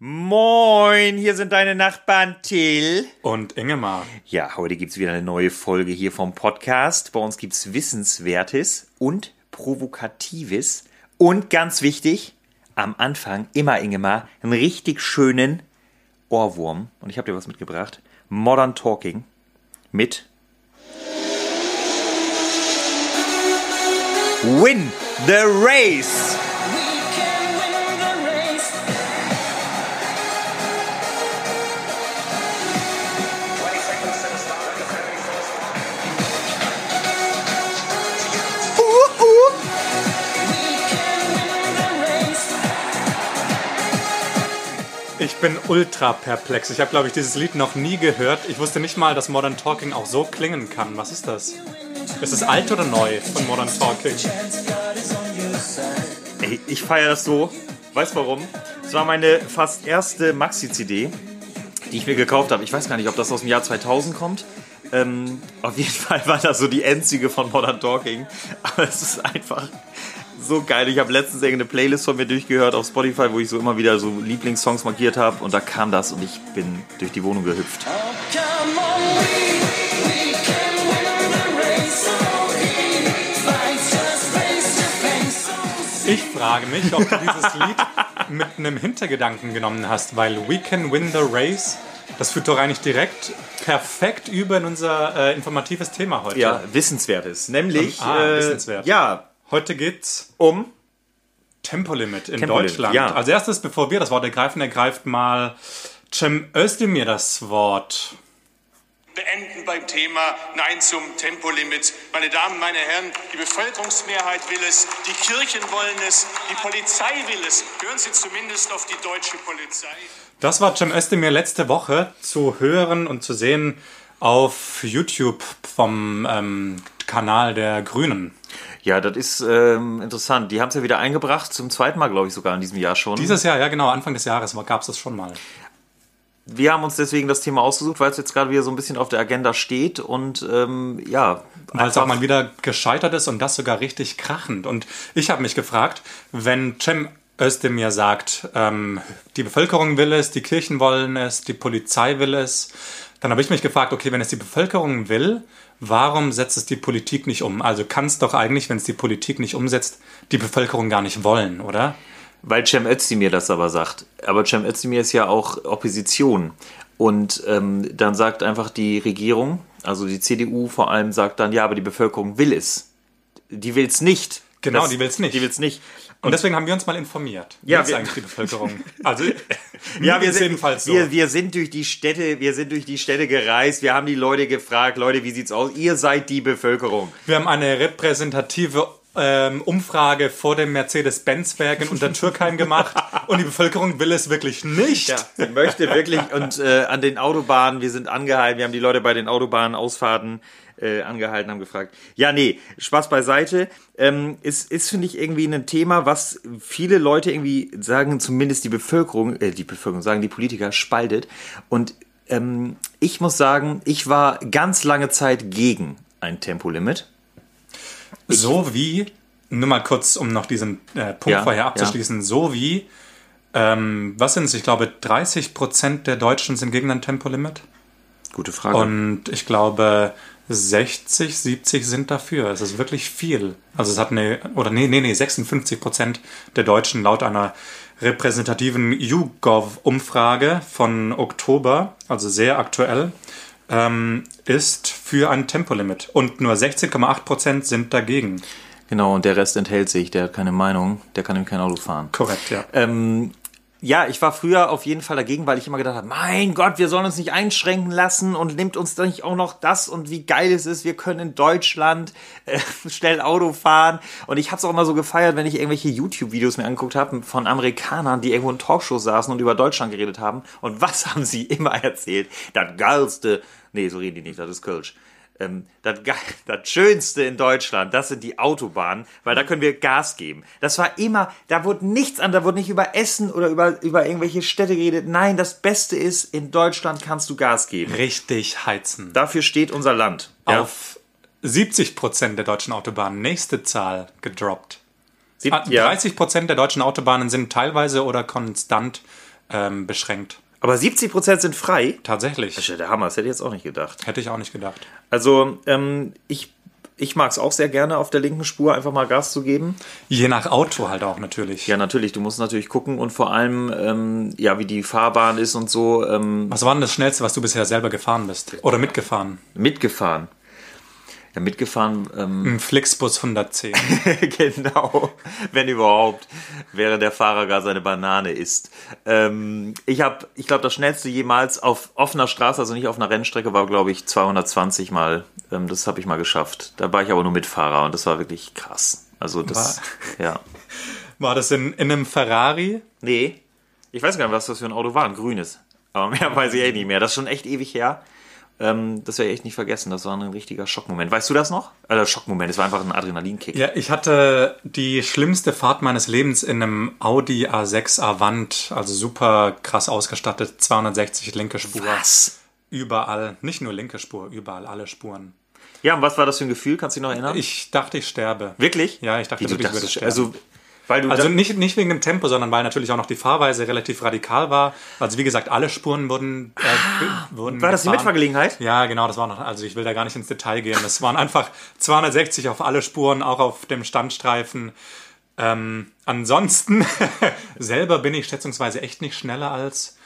Moin, hier sind deine Nachbarn Till. Und Ingemar. Ja, heute gibt's wieder eine neue Folge hier vom Podcast. Bei uns gibt's Wissenswertes und Provokatives. Und ganz wichtig, am Anfang immer, Ingemar, einen richtig schönen Ohrwurm. Und ich habe dir was mitgebracht. Modern Talking mit Win the Race. Ich bin ultra perplex. Ich habe, glaube ich, dieses Lied noch nie gehört. Ich wusste nicht mal, dass Modern Talking auch so klingen kann. Was ist das? Ist es alt oder neu von Modern Talking? Ey, ich feiere das so. Weißt warum? Es war meine fast erste Maxi-CD, die ich mir gekauft habe. Ich weiß gar nicht, ob das aus dem Jahr 2000 kommt. Ähm, auf jeden Fall war das so die einzige von Modern Talking. Aber es ist einfach so geil. Ich habe letztens irgendeine Playlist von mir durchgehört auf Spotify, wo ich so immer wieder so Lieblingssongs markiert habe. Und da kam das und ich bin durch die Wohnung gehüpft. Ich frage mich, ob du dieses Lied mit einem Hintergedanken genommen hast, weil We Can Win the Race, das führt doch eigentlich direkt perfekt über in unser äh, informatives Thema heute. Ja, Wissenswertes. Nämlich, Ah, äh, wissenswert. ja, Heute geht's um Tempolimit in Tempolimit, Deutschland. ja. Als erstes, bevor wir das Wort ergreifen, ergreift mal Cem Özdemir das Wort. beenden beim Thema Nein zum Tempolimit. Meine Damen, meine Herren, die Bevölkerungsmehrheit will es, die Kirchen wollen es, die Polizei will es. Hören Sie zumindest auf die deutsche Polizei. Das war Cem Özdemir letzte Woche zu hören und zu sehen auf YouTube vom ähm, Kanal der Grünen. Ja, das ist ähm, interessant. Die haben es ja wieder eingebracht, zum zweiten Mal, glaube ich, sogar in diesem Jahr schon. Dieses Jahr, ja genau, Anfang des Jahres gab es das schon mal. Wir haben uns deswegen das Thema ausgesucht, weil es jetzt gerade wieder so ein bisschen auf der Agenda steht und ähm, ja. Weil es auch mal wieder gescheitert ist und das sogar richtig krachend. Und ich habe mich gefragt, wenn Cem Özdemir sagt, ähm, die Bevölkerung will es, die Kirchen wollen es, die Polizei will es, dann habe ich mich gefragt, okay, wenn es die Bevölkerung will, warum setzt es die Politik nicht um? Also kann es doch eigentlich, wenn es die Politik nicht umsetzt, die Bevölkerung gar nicht wollen, oder? Weil Cem Özdemir das aber sagt. Aber Cem Özdemir ist ja auch Opposition. Und ähm, dann sagt einfach die Regierung, also die CDU vor allem, sagt dann, ja, aber die Bevölkerung will es. Die will es nicht. Genau, die will's nicht. Die will es nicht. Und deswegen haben wir uns mal informiert. Wie Ja, ist wir- eigentlich die Bevölkerung? Also, Ja, wir sind, jedenfalls so. wir, wir sind durch die Städte, wir sind durch die Städte gereist, wir haben die Leute gefragt, Leute, wie sieht's aus? Ihr seid die Bevölkerung. Wir haben eine repräsentative ähm, Umfrage vor dem Mercedes-Benz-Werk in Untertürkheim gemacht und die Bevölkerung will es wirklich nicht. Ja, sie möchte wirklich und äh, an den Autobahnen, wir sind angehalten, wir haben die Leute bei den Autobahnausfahrten äh, angehalten, haben gefragt. Ja, nee, Spaß beiseite. Ähm, ist, ist finde ich, irgendwie ein Thema, was viele Leute irgendwie sagen, zumindest die Bevölkerung, äh, die Bevölkerung, sagen die Politiker, spaltet. Und ähm, ich muss sagen, ich war ganz lange Zeit gegen ein Tempolimit. So wie, nur mal kurz, um noch diesen äh, Punkt Ja, vorher abzuschließen, so wie, ähm, was sind es? Ich glaube, 30 Prozent der Deutschen sind gegen ein Tempolimit Gute Frage. und ich glaube, 60, 70 sind dafür. Es ist wirklich viel. Also es hat eine, oder nee, nee, nee, 56 Prozent der Deutschen laut einer repräsentativen YouGov-Umfrage von Oktober, also sehr aktuell, ähm, ist für ein Tempolimit. Und nur 16,8 Prozent sind dagegen. genau, und der Rest enthält sich, der hat keine Meinung, der kann nämlich kein Auto fahren. Korrekt, ja. Ähm, ja, ich war früher auf jeden Fall dagegen, weil ich immer gedacht habe, mein Gott, wir sollen uns nicht einschränken lassen und nimmt uns doch nicht auch noch das und wie geil es ist, wir können in Deutschland äh, schnell Auto fahren. Und ich habe es auch immer so gefeiert, wenn ich irgendwelche YouTube-Videos mir angeguckt habe von Amerikanern, die irgendwo in Talkshows saßen und über Deutschland geredet haben. Und was haben sie immer erzählt? Das geilste, nee, so reden die nicht, das ist Kölsch. Ähm, das, das Schönste in Deutschland, das sind die Autobahnen, weil da können wir Gas geben. Das war immer, da wurde nichts an, da wurde nicht über Essen oder über, über irgendwelche Städte geredet. Nein, das Beste ist, in Deutschland kannst du Gas geben. Richtig heizen. Dafür steht unser Land. Ja. Auf 70 Prozent der deutschen Autobahnen, nächste Zahl, gedroppt. Sieb- Ah, ja. 30 Prozent der deutschen Autobahnen sind teilweise oder konstant ähm, beschränkt. Aber 70% sind frei? Tatsächlich. Das ist ja der Hammer, das hätte ich jetzt auch nicht gedacht. Hätte ich auch nicht gedacht. Also, ähm, ich, ich mag es auch sehr gerne, auf der linken Spur einfach mal Gas zu geben. Je nach Auto halt auch natürlich. Ja, natürlich, du musst natürlich gucken und vor allem, ähm, ja, wie die Fahrbahn ist und so, ähm, Was war denn das Schnellste, was du bisher selber gefahren bist? Oder mitgefahren? mitgefahren. Ja, mitgefahren, ähm, Ein Flixbus 110. genau, wenn überhaupt, wäre der Fahrer gar seine Banane isst. Ähm, ich habe, ich glaube, das schnellste jemals auf offener Straße, also nicht auf einer Rennstrecke, war, glaube ich, 220 Mal. Ähm, das habe ich mal geschafft. Da war ich aber nur Mitfahrer und das war wirklich krass. Also das, ja. War das in, in einem Ferrari? Nee, ich weiß gar nicht, was das für ein Auto war, ein grünes. Aber mehr weiß ich echt nicht mehr. Das ist schon echt ewig her. Ähm, das werde ich echt nicht vergessen. Das war ein richtiger Schockmoment. Weißt du das noch? Also Schockmoment, es war einfach ein Adrenalinkick. Ja, ich hatte die schlimmste Fahrt meines Lebens in einem Audi A6 Avant, also super krass ausgestattet, 260 linke Spur. Was? Überall, nicht nur linke Spur, überall alle Spuren. Ja, und was war das für ein Gefühl? Kannst du dich noch erinnern? Ich dachte, ich sterbe. Wirklich? Ja, ich dachte Wie, du wirklich, ich würde sterben. Also, Also nicht, nicht wegen dem Tempo, sondern weil natürlich auch noch die Fahrweise relativ radikal war. Also wie gesagt, alle Spuren wurden, äh, be- wurden Ah, war das die. Mitfahrgelegenheit? Ja, genau, das war noch, also ich will da gar nicht ins Detail gehen. Das waren einfach 260 auf alle Spuren, auch auf dem Standstreifen. Ähm, ansonsten, selber bin ich schätzungsweise echt nicht schneller als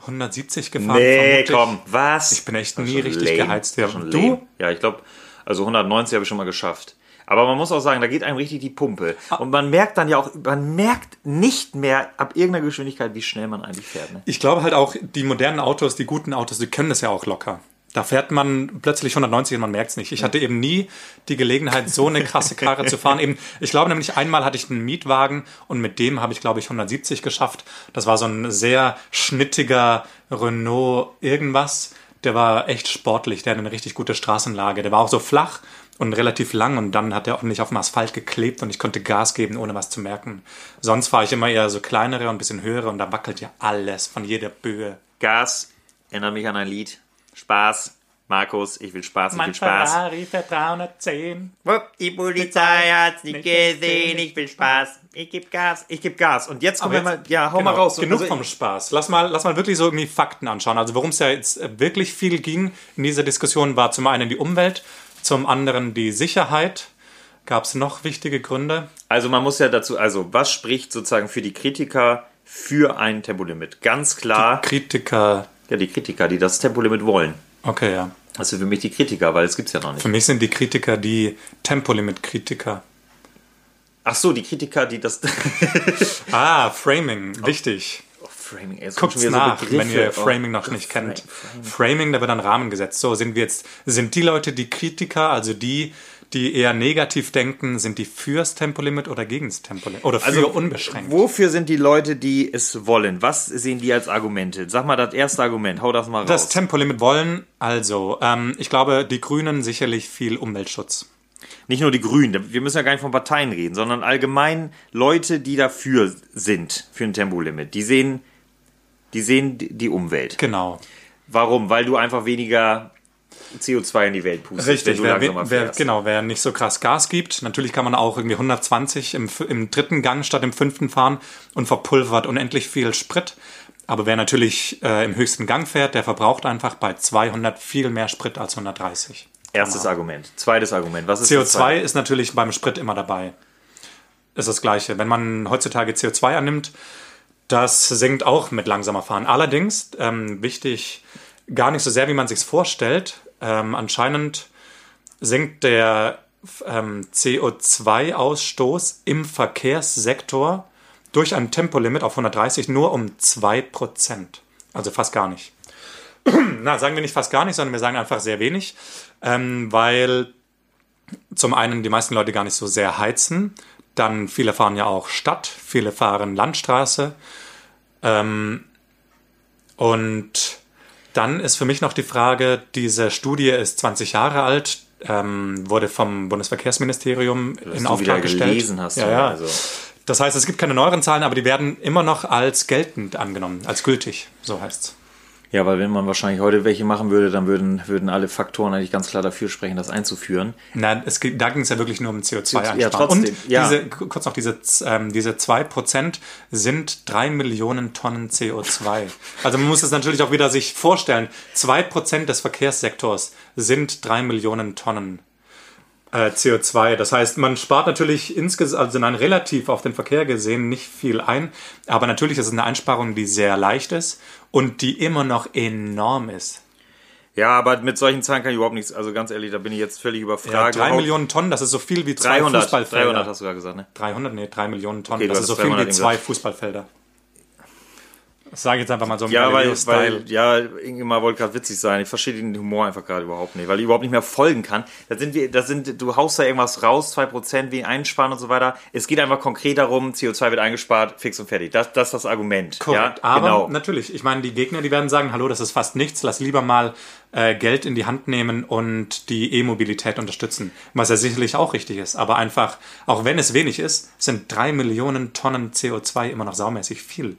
170 gefahren. Nee, vermutlich. komm, was? Ich bin echt nie richtig lame. geheizt. Ja, du? Ja, ich glaube, also 190 habe ich schon mal geschafft. Aber man muss auch sagen, da geht einem richtig die Pumpe. Ah. Und man merkt dann ja auch, man merkt nicht mehr ab irgendeiner Geschwindigkeit, wie schnell man eigentlich fährt. Ne? Ich glaube halt auch, die modernen Autos, die guten Autos, die können das ja auch locker. Da fährt man plötzlich 190 und man merkt es nicht. Ich hatte eben nie die Gelegenheit, so eine krasse Karre zu fahren. Eben, ich glaube nämlich, einmal hatte ich einen Mietwagen und mit dem habe ich, glaube ich, 170 geschafft. Das war so ein sehr schnittiger Renault irgendwas. Der war echt sportlich, der hatte eine richtig gute Straßenlage. Der war auch so flach und relativ lang und dann hat er ordentlich auf dem Asphalt geklebt und ich konnte Gas geben, ohne was zu merken. Sonst fahre ich immer eher so kleinere und ein bisschen höhere und da wackelt ja alles von jeder Böe. Gas erinnert mich an ein Lied. Spaß. Markus, ich will Spaß, ich will Spaß. fährt 310. Die Polizei hat's nicht gesehen, ich will Spaß. Ich geb Gas, ich geb Gas. Und jetzt kommen wir mal, ja, hau mal Genau, raus. Genug Also, vom Spaß. Lass mal, lass mal wirklich so irgendwie Fakten anschauen. Also worum es ja jetzt wirklich viel ging in dieser Diskussion, war zum einen die Umwelt, zum anderen die Sicherheit. Gab es noch wichtige Gründe? Also man muss ja dazu, also was spricht sozusagen für die Kritiker für ein Tempolimit? Ganz klar, Kritiker. ja, die Kritiker, die das Tempolimit wollen. Okay, ja. Sind für mich die Kritiker, weil es gibt's ja noch nicht. Für mich sind die Kritiker die Tempolimit-Kritiker. Ach so, die Kritiker, die das Ah, Framing, wichtig. Framing, ey, so nach, Begriffe. wenn ihr Oh, Framing noch nicht kennt. Framing, da wird ein Rahmen gesetzt. So sind wir jetzt, sind die Leute, die Kritiker, also die, die eher negativ denken, sind die fürs Tempolimit oder gegens Tempolimit? Oder für Also, unbeschränkt? Wofür sind die Leute, die es wollen? Was sehen die als Argumente? Sag mal das erste Argument, hau das mal raus. Das Tempolimit wollen, also, ähm, ich glaube, die Grünen sicherlich viel Umweltschutz. Nicht nur die Grünen, wir müssen ja gar nicht von Parteien reden, sondern allgemein Leute, die dafür sind, für ein Tempolimit. Die sehen, die sehen die Umwelt. Genau. Warum? Weil du einfach weniger CO2 in die Welt pustest, wenn Richtig, du wer, langsamer wer, fährst. genau, wer nicht so krass Gas gibt. Natürlich kann man auch irgendwie 120 im, im dritten Gang statt im fünften fahren und verpulvert unendlich viel Sprit. Aber wer natürlich äh, im höchsten Gang fährt, der verbraucht einfach bei 200 viel mehr Sprit als 130. Erstes Argument. Zweites Argument. Was ist das CO2 zweite? ist natürlich beim Sprit immer dabei. Ist das Gleiche. Wenn man heutzutage CO2 annimmt, das sinkt auch mit langsamer Fahren. Allerdings, ähm, wichtig, gar nicht so sehr, wie man sich vorstellt. Ähm, anscheinend sinkt der ähm, CO2-Ausstoß im Verkehrssektor durch ein Tempolimit auf 130 nur um 2%. Also fast gar nicht. Na, sagen wir nicht fast gar nicht, sondern wir sagen einfach sehr wenig, ähm, weil zum einen die meisten Leute gar nicht so sehr heizen, dann viele fahren ja auch Stadt, viele fahren Landstraße. Ähm, und dann ist für mich noch die Frage, diese Studie ist 20 Jahre alt, ähm, wurde vom Bundesverkehrsministerium in du wieder Auftrag gestellt. gelesen hast, Ja, ja, ja. also. Das heißt, es gibt keine neueren Zahlen, aber die werden immer noch als geltend angenommen, als gültig, so heißt's. Ja, weil wenn man wahrscheinlich heute welche machen würde, dann würden, würden alle Faktoren eigentlich ganz klar dafür sprechen, das einzuführen. Nein, es, geht- da ging es ja wirklich nur um CO2 Ja, trotzdem, Und ja. diese, kurz noch, diese, ähm, diese 2% sind 3 Millionen Tonnen CO2. Also man muss es natürlich auch wieder sich vorstellen. 2% des Verkehrssektors sind 3 Millionen Tonnen äh, CO2. Das heißt, man spart natürlich insgesamt, also nein, relativ auf den Verkehr gesehen nicht viel ein, aber natürlich ist es eine Einsparung, die sehr leicht ist und die immer noch enorm ist. Ja, aber mit solchen Zahlen kann ich überhaupt nichts, also ganz ehrlich, da bin ich jetzt völlig Ja, überfragt. 3 Überhaupt- Millionen Tonnen, das ist so viel wie zwei 300, Fußballfelder. 300 hast du gerade gesagt, ne? 300, nee, 3 Millionen Tonnen. Okay, das ist so viel 300 wie zwei. Fußballfelder. Sage jetzt einfach mal so im Ja, weil, weil, ja, Ingmar wollte gerade witzig sein. Ich verstehe den Humor einfach gerade überhaupt nicht, weil ich überhaupt nicht mehr folgen kann. Da sind wir, da sind, du haust da irgendwas raus, 2% wie einsparen und so weiter. Es geht einfach konkret darum, CO2 wird eingespart, fix und fertig. Das, das ist das Argument. Korrekt, ja, aber genau. natürlich, ich meine, die Gegner, die werden sagen, hallo, das ist fast nichts, lass lieber mal äh, Geld in die Hand nehmen und die E-Mobilität unterstützen, was ja sicherlich auch richtig ist, aber einfach, auch wenn es wenig ist, sind drei Millionen Tonnen CO2 immer noch saumäßig viel.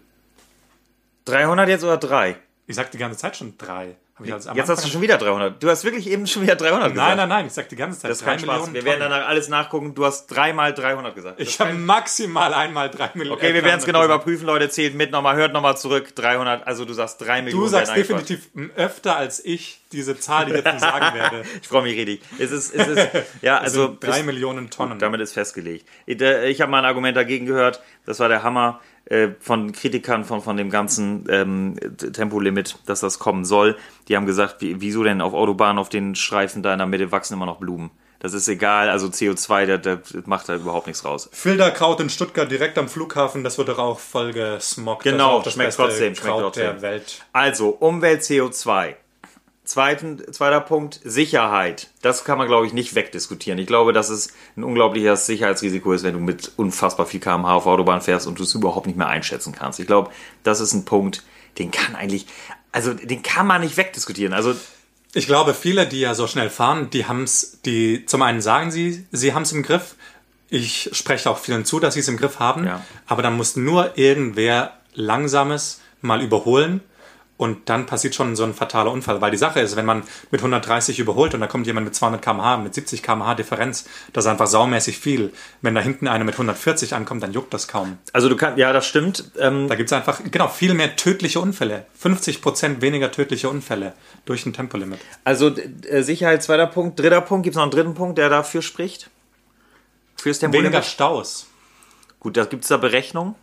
300 jetzt oder 3? Ich sag die ganze Zeit schon drei. Hab ich als am Jetzt hast du Anfang- schon wieder 300. Du hast wirklich eben schon wieder 300 gesagt. Nein, nein, nein, ich sag die ganze Zeit Das ist kein Spaß. Wir werden danach alles nachgucken. Du hast dreimal 300 gesagt. Das Ich habe maximal einmal drei Millionen. Okay, wir werden es genau überprüfen, Leute. Zählt mit nochmal, hört nochmal zurück. 300, also du sagst 3 Millionen. Du sagst definitiv öfter als ich diese Zahl, die ich jetzt sagen werde. Ich freue mich richtig. Es ist, es ist, ja, also. Also drei es- Millionen Tonnen. Damit ist festgelegt. Ich, äh, ich habe mal ein Argument dagegen gehört. Das war der Hammer äh, von Kritikern von, von dem ganzen ähm, Tempolimit, dass das kommen soll. Die haben gesagt, wie, wieso denn auf Autobahnen auf den Streifen da in der Mitte wachsen immer noch Blumen? Das ist egal, also CO2, das, das macht da überhaupt nichts raus. Filterkraut in Stuttgart direkt am Flughafen, das wird doch auch voll gesmockt. Genau, das das schmeckt trotzdem, schmeckt trotzdem. der Welt. Also, Umwelt CO2. Zweiten, zweiter Punkt, Sicherheit. Das kann man, glaube ich, nicht wegdiskutieren. Ich glaube, dass es ein unglaubliches Sicherheitsrisiko ist, wenn du mit unfassbar viel kmh auf Autobahn fährst und du es überhaupt nicht mehr einschätzen kannst. Ich glaube, das ist ein Punkt, den kann eigentlich, also den kann man nicht wegdiskutieren. Also, Ich glaube, viele, die ja so schnell fahren, die haben es, die zum einen sagen sie, sie haben es im Griff. Ich spreche auch vielen zu, dass sie es im Griff haben. Ja. Aber dann muss nur irgendwer Langsames mal überholen und dann passiert schon so ein fataler Unfall. Weil die Sache ist, wenn man mit 130 überholt und da kommt jemand mit 200 km/h, mit 70 km/h Differenz, das ist einfach saumäßig viel. Wenn da hinten einer mit 140 ankommt, dann juckt das kaum. also du kannst, ja, das stimmt. Ähm, Da gibt es einfach, genau, viel mehr tödliche Unfälle. 50% weniger tödliche Unfälle durch ein Tempolimit. also äh, Sicherheit, zweiter Punkt. Dritter Punkt, gibt es noch einen dritten Punkt, der dafür spricht? Fürs Tempolimit? Weniger Staus. Gut, da gibt es da Berechnungen.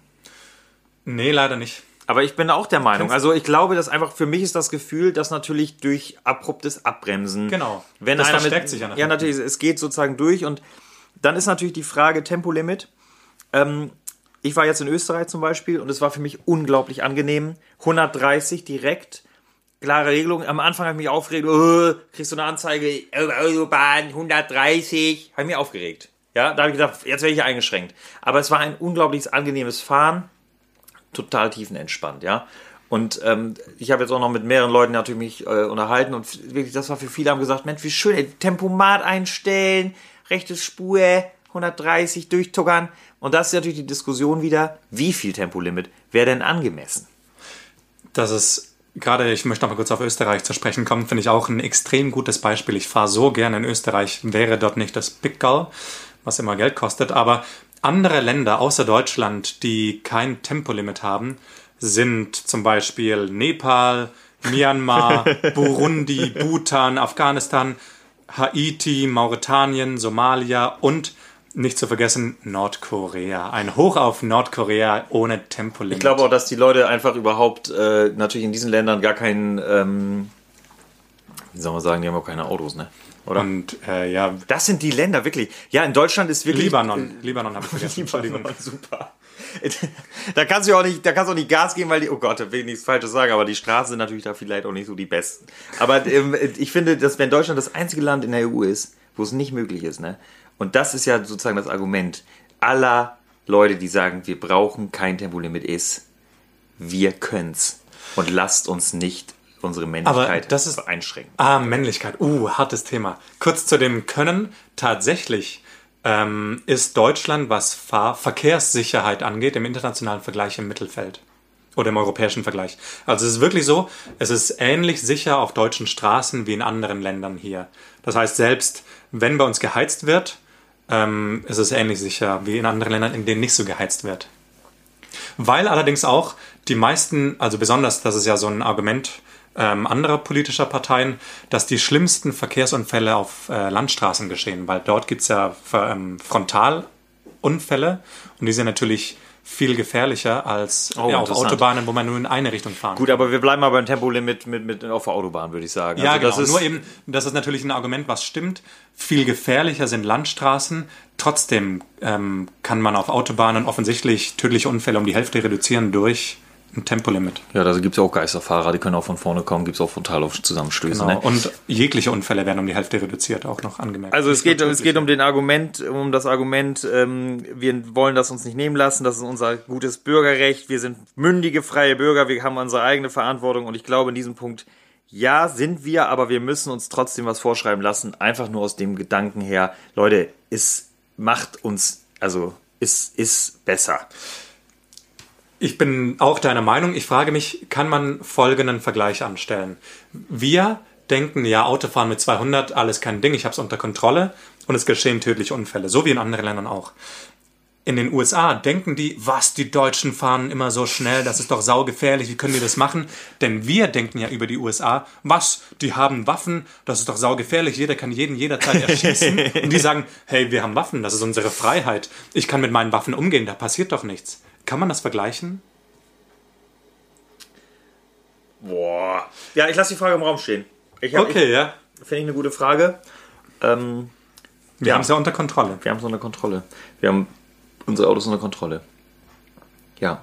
Nee, leider nicht. Aber ich bin auch der Meinung. Also ich glaube, dass einfach für mich ist das Gefühl, dass natürlich durch abruptes Abbremsen. Genau. Wenn Das einer verstärkt mit, sich ja nach Ja, natürlich. Es geht sozusagen durch und dann ist natürlich die Frage Tempolimit. Ähm, ich war jetzt in Österreich zum Beispiel und es war für mich unglaublich angenehm. 130 direkt. Klare Regelung. Am Anfang habe ich mich aufgeregt. Oh, kriegst du eine Anzeige? äh, Autobahn 130. Habe ich mich aufgeregt. Ja, da habe ich gedacht, jetzt werde ich eingeschränkt. Aber es war ein unglaublich angenehmes Fahren total tiefenentspannt, ja. Und ähm, ich habe jetzt auch noch mit mehreren Leuten natürlich mich äh, unterhalten und wirklich, das war für viele, haben gesagt, Mensch, wie schön, ey, Tempomat einstellen, rechte Spur, 130 durchtuckern. Und das ist natürlich die Diskussion wieder, wie viel Tempolimit wäre denn angemessen? Das ist gerade, ich möchte noch mal kurz auf Österreich zu sprechen kommen, finde ich auch ein extrem gutes Beispiel. Ich fahre so gerne in Österreich, wäre dort nicht das Pickerl, was immer Geld kostet, aber andere Länder außer Deutschland, die kein Tempolimit haben, sind zum Beispiel Nepal, Myanmar, Burundi, Bhutan, Afghanistan, Haiti, Mauretanien, Somalia und nicht zu vergessen Nordkorea. Ein Hoch auf Nordkorea ohne Tempolimit. Ich glaube auch, dass die Leute einfach überhaupt äh, natürlich in diesen Ländern gar keinen, ähm, wie soll man sagen, die haben auch keine Autos, ne? Oder? Und äh, ja, Das sind die Länder, wirklich. Ja, in Deutschland ist wirklich. Libanon. Libanon habe ich vergessen. Libanon, super. Da kannst du auch nicht, da kannst du auch nicht Gas geben, weil die, oh Gott, da will ich nichts Falsches sagen, aber die Straßen sind natürlich da vielleicht auch nicht so die besten. Aber ähm, ich finde, dass wenn Deutschland das einzige Land in der EU ist, wo es nicht möglich ist, ne? Und das ist ja sozusagen das Argument aller Leute, die sagen, wir brauchen kein Tempolimit, ist, wir können's. Und lasst uns nicht unsere Männlichkeit das ist- einschränken. Ah, Männlichkeit. Uh, hartes Thema. Kurz zu dem Können. Tatsächlich ähm, ist Deutschland, was Fahr Verkehrssicherheit angeht, im internationalen Vergleich im Mittelfeld. Oder im europäischen Vergleich. Also es ist wirklich so, es ist ähnlich sicher auf deutschen Straßen wie in anderen Ländern hier. Das heißt, selbst wenn bei uns geheizt wird, ähm, ist es ähnlich sicher wie in anderen Ländern, in denen nicht so geheizt wird. Weil allerdings auch die meisten, also besonders, das ist ja so ein Argument ähm, anderer politischer Parteien, dass die schlimmsten Verkehrsunfälle auf äh, Landstraßen geschehen, weil dort gibt es ja ähm, Frontalunfälle und die sind natürlich viel gefährlicher als Oh, ja, auf. Autobahnen, wo man nur in eine Richtung fahren Gut, aber wir bleiben mal beim Tempolimit mit, mit auf der Autobahn, würde ich sagen. Ja, Also genau. das ist, Nur eben, das ist natürlich ein Argument, was stimmt. Viel gefährlicher sind Landstraßen. Trotzdem ähm, kann man auf Autobahnen offensichtlich tödliche Unfälle um die Hälfte reduzieren durch ein Tempolimit. Ja, da gibt es ja auch Geisterfahrer, die können auch von vorne kommen, gibt es auch Frontalzusammenstöße. Genau. Ne? Und jegliche Unfälle werden um die Hälfte reduziert, auch noch angemerkt. Also es geht, es geht um den Argument, um das Argument, ähm, wir wollen das uns nicht nehmen lassen, das ist unser gutes Bürgerrecht, wir sind mündige, freie Bürger, wir haben unsere eigene Verantwortung und ich glaube in diesem Punkt, ja, sind wir, aber wir müssen uns trotzdem was vorschreiben lassen, einfach nur aus dem Gedanken her, Leute, es macht uns, also es ist besser. Ich bin auch deiner Meinung. Ich frage mich, kann man folgenden Vergleich anstellen? Wir denken, ja, Autofahren mit 200, alles kein Ding, ich habe es unter Kontrolle und es geschehen tödliche Unfälle, so wie in anderen Ländern auch. In den USA denken die, was, die Deutschen fahren immer so schnell, das ist doch saugefährlich, wie können die das machen? Denn wir denken ja über die USA, was, die haben Waffen, das ist doch saugefährlich, jeder kann jeden jederzeit erschießen. und die sagen, hey, wir haben Waffen, das ist unsere Freiheit, ich kann mit meinen Waffen umgehen, da passiert doch nichts. Kann man das vergleichen? Boah. Ja, ich lasse die Frage im Raum stehen. Ich hab, Okay, ja. ich, Finde ich eine gute Frage. Ähm, Wir Ja. haben es ja unter Kontrolle. wir haben es unter Kontrolle. Wir haben unsere Autos unter Kontrolle. Ja.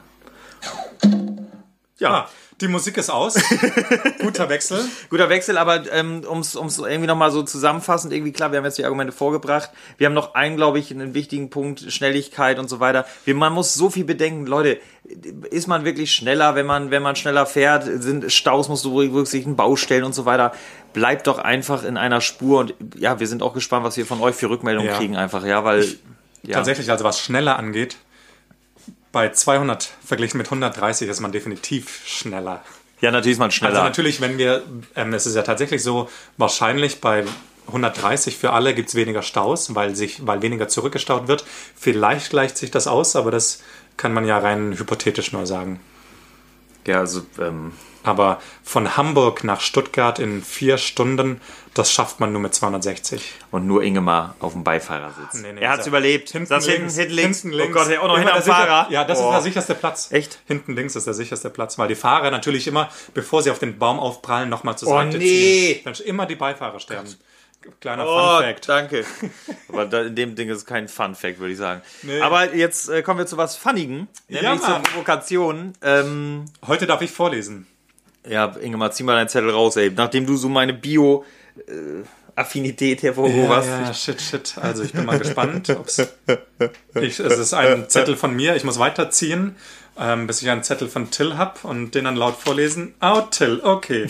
Ja. Ah, die Musik ist aus. Guter Wechsel. Guter Wechsel, aber ähm, um es irgendwie nochmal so zusammenfassend, irgendwie klar, wir haben jetzt die Argumente vorgebracht. Wir haben noch einen, glaube ich, einen wichtigen Punkt, Schnelligkeit und so weiter. Wir, man muss so viel bedenken, Leute, ist man wirklich schneller, wenn man, wenn man schneller fährt, sind Staus, musst du berücksichtigen, Baustellen und so weiter. Bleibt doch einfach in einer Spur und ja, wir sind auch gespannt, was wir von euch für Rückmeldungen Ja. kriegen, einfach, ja, weil. ja. Tatsächlich, also was schneller angeht, bei 200 verglichen mit 130 ist man definitiv schneller. Ja, natürlich ist man schneller. Also natürlich, wenn wir, ähm, es ist ja tatsächlich so, wahrscheinlich bei 130 für alle gibt es weniger Staus, weil, sich, weil weniger zurückgestaut wird. Vielleicht gleicht sich das aus, aber das kann man ja rein hypothetisch nur sagen. Ja, also, ähm, Aber von Hamburg nach Stuttgart in vier Stunden, das schafft man nur mit 260. und nur Ingemar auf dem Beifahrersitz. Nee, nee, er hat's so. überlebt. Hinten das links, hinten, hinten links. hinten links. Oh Gott, auch noch Immer hinterm der sicher- Fahrer. Ja, das ist Boah. der sicherste Platz. Echt? Hinten links ist der sicherste Platz, weil die Fahrer natürlich immer, bevor sie auf den Baum aufprallen, nochmal zur Oh, Seite nee. ziehen. Dann immer die Beifahrer sterben. Kleiner Oh, Fun Fact. danke. Aber in dem Ding ist es kein Fun Fact, würde ich sagen. Nee. Aber jetzt äh, kommen wir zu was Funnigen, nämlich Ja, zur. Provokation. Ähm, Heute darf ich vorlesen. ja, Ingemar, zieh mal deinen Zettel raus, ey. Nachdem du so meine Bio-Affinität hervorgehoben hast. ja, shit, shit. Also ich bin mal gespannt. Ich, es ist ein Zettel von mir. Ich muss weiterziehen, ähm, bis ich einen Zettel von Till habe und den dann laut vorlesen. Oh, Till, okay.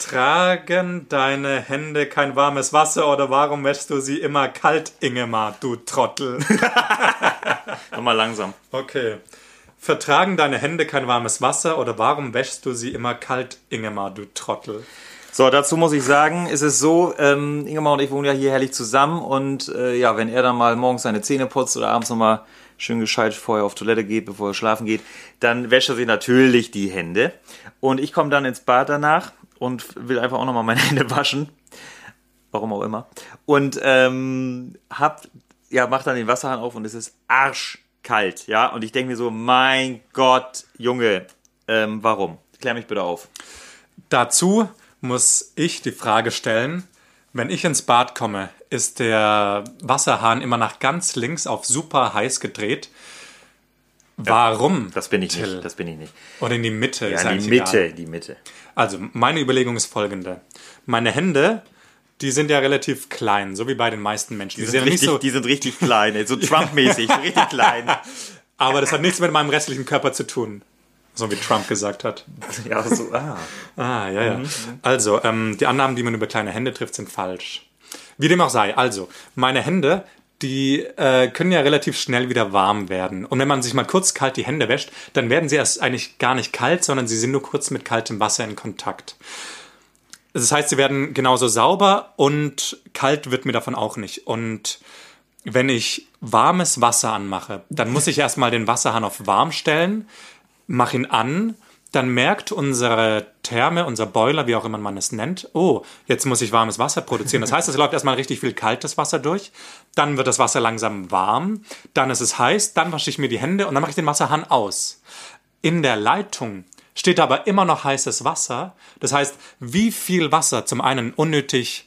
Vertragen deine Hände kein warmes Wasser oder warum wäschst du sie immer kalt, Ingemar, du Trottel? Nochmal langsam. Okay. Vertragen deine Hände kein warmes Wasser oder warum wäschst du sie immer kalt, Ingemar, du Trottel? So, dazu muss ich sagen, ist es so, ähm, Ingemar und ich wohnen ja hier herrlich zusammen und äh, ja, wenn er dann mal morgens seine Zähne putzt oder abends nochmal schön gescheit vorher auf Toilette geht, bevor er schlafen geht, dann wäscht er sich natürlich die Hände und ich komme dann ins Bad danach und will einfach auch nochmal meine Hände waschen, warum auch immer, und ähm, hab, ja, mach dann den Wasserhahn auf und es ist arschkalt, ja, und ich denke mir so, mein Gott, Junge, ähm, warum? Klär mich bitte auf. Dazu muss ich die Frage stellen, wenn ich ins Bad komme, ist der Wasserhahn immer nach ganz links auf super heiß gedreht. Warum? Das bin ich Till? nicht, das bin ich nicht. Oder in die Mitte? ist Ja, in die Mitte, Egal. die Mitte. Also, meine Überlegung ist folgende. Meine Hände, die sind ja relativ klein, so wie bei den meisten Menschen. Die, Die sind richtig, so, die sind richtig klein, so Trump-mäßig, richtig klein. aber das hat nichts mit meinem restlichen Körper zu tun. So wie Trump gesagt hat. Ja, so, ah. Ah, ja, ja. Also, ähm, die Annahmen, die man über kleine Hände trifft, sind falsch. Wie dem auch sei. Also, meine Hände, die äh, können ja relativ schnell wieder warm werden. Und wenn man sich mal kurz kalt die Hände wäscht, dann werden sie erst eigentlich gar nicht kalt, sondern sie sind nur kurz mit kaltem Wasser in Kontakt. Das heißt, sie werden genauso sauber und kalt wird mir davon auch nicht. Und wenn ich warmes Wasser anmache, dann muss ich erstmal den Wasserhahn auf warm stellen, mache ihn an, dann merkt unsere Therme, unser Boiler, wie auch immer man es nennt, oh, jetzt muss ich warmes Wasser produzieren. Das heißt, es läuft erstmal richtig viel kaltes Wasser durch, dann wird das Wasser langsam warm, dann ist es heiß, dann wasche ich mir die Hände und dann mache ich den Wasserhahn aus. In der Leitung steht aber immer noch heißes Wasser. Das heißt, wie viel Wasser zum einen unnötig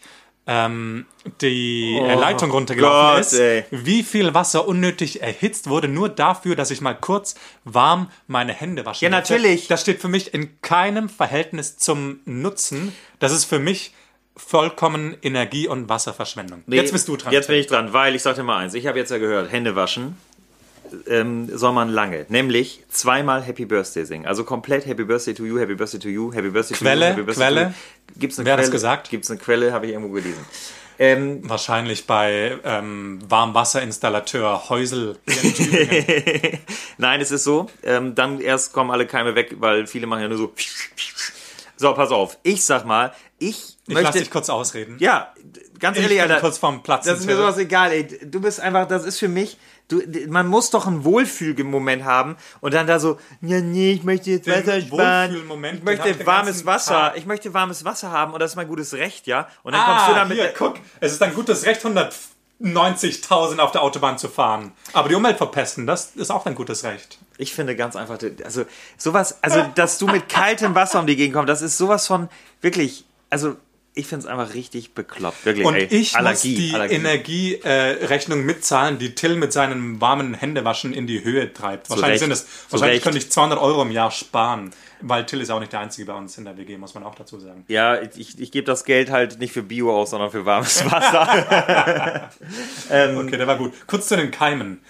ähm, die Oh Leitung runtergelaufen Gott, ist, ey. wie viel Wasser unnötig erhitzt wurde, nur dafür, dass ich mal kurz warm meine Hände wasche. Ja, natürlich. Das steht für mich in keinem Verhältnis zum Nutzen. Das ist für mich vollkommen Energie- und Wasserverschwendung. Nee, Jetzt bist du dran. Jetzt bin ich dran, weil ich sag dir mal eins. Ich habe jetzt ja gehört, Hände waschen ähm, soll man lange. Nämlich zweimal Happy Birthday singen. Also komplett Happy Birthday to you, Happy Birthday to you, Happy Birthday to Quelle, you, Happy Birthday Quelle. to you. Gibt's eine Wer hat Quelle? das gesagt? Gibt's eine Quelle, habe ich irgendwo gelesen. Ähm, Wahrscheinlich bei ähm, Warmwasserinstallateur Häusel. Nein, es ist so. Ähm, dann erst kommen alle Keime weg, weil viele machen ja nur so. So, pass auf. Ich sag mal, ich, Ich lass möchte. dich kurz ausreden. ja, ganz Ich ehrlich, bin Alter. kurz vorm Platz. Das ist mir sowas egal, ey. Du bist einfach, das ist für mich, du, man muss doch einen Wohlfühlmoment haben und dann da so, ja, nee, ich möchte jetzt Wasser sparen. Ich ich möchte warmes Wasser. Tag. Ich möchte warmes Wasser haben und das ist mein gutes Recht, ja. Und dann kommst du Ah, damit. hier, guck. Es ist ein gutes Recht, 190.000 auf der Autobahn zu fahren. Aber die Umwelt verpesten, das ist auch ein gutes Recht. Ich finde ganz einfach, also sowas, also dass du mit kaltem Wasser um die Gegend kommst, das ist sowas von wirklich, also ich finde es einfach richtig bekloppt, wirklich. Und ey. ich Allergie, muss die Allergie. Energierechnung mitzahlen, die Till mit seinem warmen Händewaschen in die Höhe treibt. Wahrscheinlich Recht. sind es, wahrscheinlich könnte ich 200 Euro im Jahr sparen, weil Till ist auch nicht der Einzige bei uns in der WG, muss man auch dazu sagen. Ja, ich, ich gebe das Geld halt nicht für Bio aus, sondern für warmes Wasser. Okay, der war gut. Kurz zu den Keimen.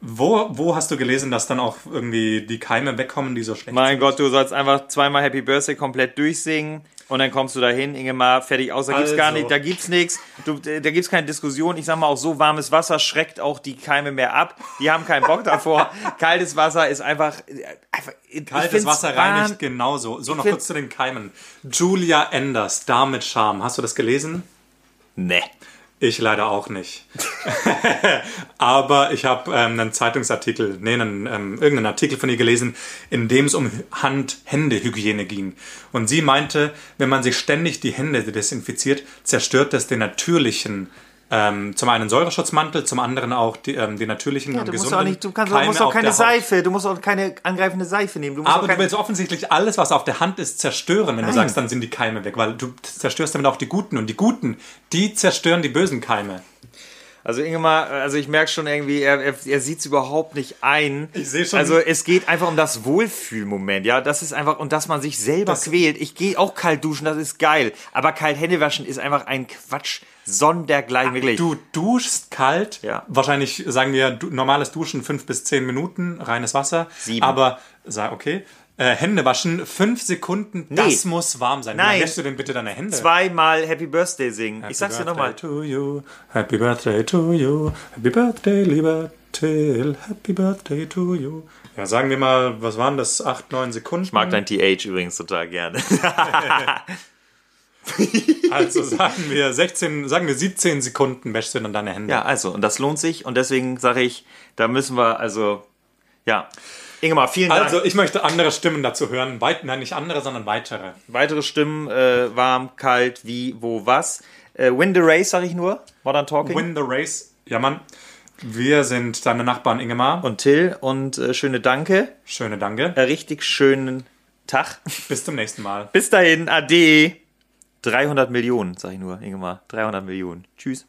Wo, wo hast du gelesen, dass dann auch irgendwie die Keime wegkommen, die so schlecht mein sind? Gott, du sollst einfach zweimal Happy Birthday komplett durchsingen. Und dann kommst du dahin, Ingemar, fertig aus. Da gibt's Also. gar nicht, da gibt's nichts. Da gibt's keine Diskussion. Ich sag mal auch so, warmes Wasser schreckt auch die Keime mehr ab. Die haben keinen Bock davor. Kaltes Wasser ist einfach, einfach Kaltes Wasser reinigt genauso. So, noch kurz zu den Keimen. Julia Enders, Dame mit Charme. Hast du das gelesen? Nee. Ich leider auch nicht. Aber ich habe ähm, einen Zeitungsartikel, nee, einen, ähm, irgendeinen Artikel von ihr gelesen, in dem es um Hand-Hände-Hygiene ging. Und sie meinte, wenn man sich ständig die Hände desinfiziert, zerstört das den natürlichen, ähm, zum einen Säureschutzmantel, zum anderen auch die, ähm, die natürlichen Ja, und du musst gesunden auch nicht, du kannst, du musst auch keine Haut. Seife, du musst auch keine angreifende Seife nehmen. Du musst Aber du willst offensichtlich alles, was auf der Hand ist, zerstören, wenn du sagst, dann sind die Keime weg, weil du zerstörst damit auch die Guten und die Guten, die zerstören die bösen Keime. Also Ingemar, also ich merke schon irgendwie, er, er, er sieht es überhaupt nicht ein. Ich seh schon- Also es geht einfach um das Wohlfühlmoment, ja. Das ist einfach, und dass man sich selber Das- quält. Ich gehe auch kalt duschen, das ist geil. Aber kalt Hände waschen ist einfach ein Quatsch. Sondergleichen, wirklich. Du duschst kalt, Ja. wahrscheinlich sagen wir normales Duschen fünf bis zehn Minuten, reines Wasser. Sieben. Aber, sag, okay, äh, Hände waschen, fünf Sekunden, das muss warm sein. Nein. Wie wäschst du denn bitte deine Hände? Zweimal Happy Birthday singen. Happy ich sag's dir Birthday nochmal. to you, Happy Birthday to you, Happy Birthday, lieber Till, Happy Birthday to you. Ja, sagen wir mal, was waren das? Acht, neun Sekunden? Ich mag dein TH übrigens total gerne. Also sagen wir 16, sagen wir 17 Sekunden wäschst du dann deine Hände. ja, also, und das lohnt sich. Und deswegen sage ich, da müssen wir, also, ja. Ingemar, vielen Dank. Also ich möchte andere Stimmen dazu hören. Weit, nein, nicht andere, sondern weitere. Weitere Stimmen, äh, warm, kalt, wie, wo, was. Äh, Win the Race, sag ich nur. Modern Talking. Win the race. Ja, Mann. Wir sind deine Nachbarn Ingemar. und Till und äh, schöne Danke. Schöne Danke. Äh, richtig schönen Tag. Bis zum nächsten Mal. Bis dahin, ade. 300 Millionen, sag ich nur, Ingemar. 300 Millionen. Tschüss.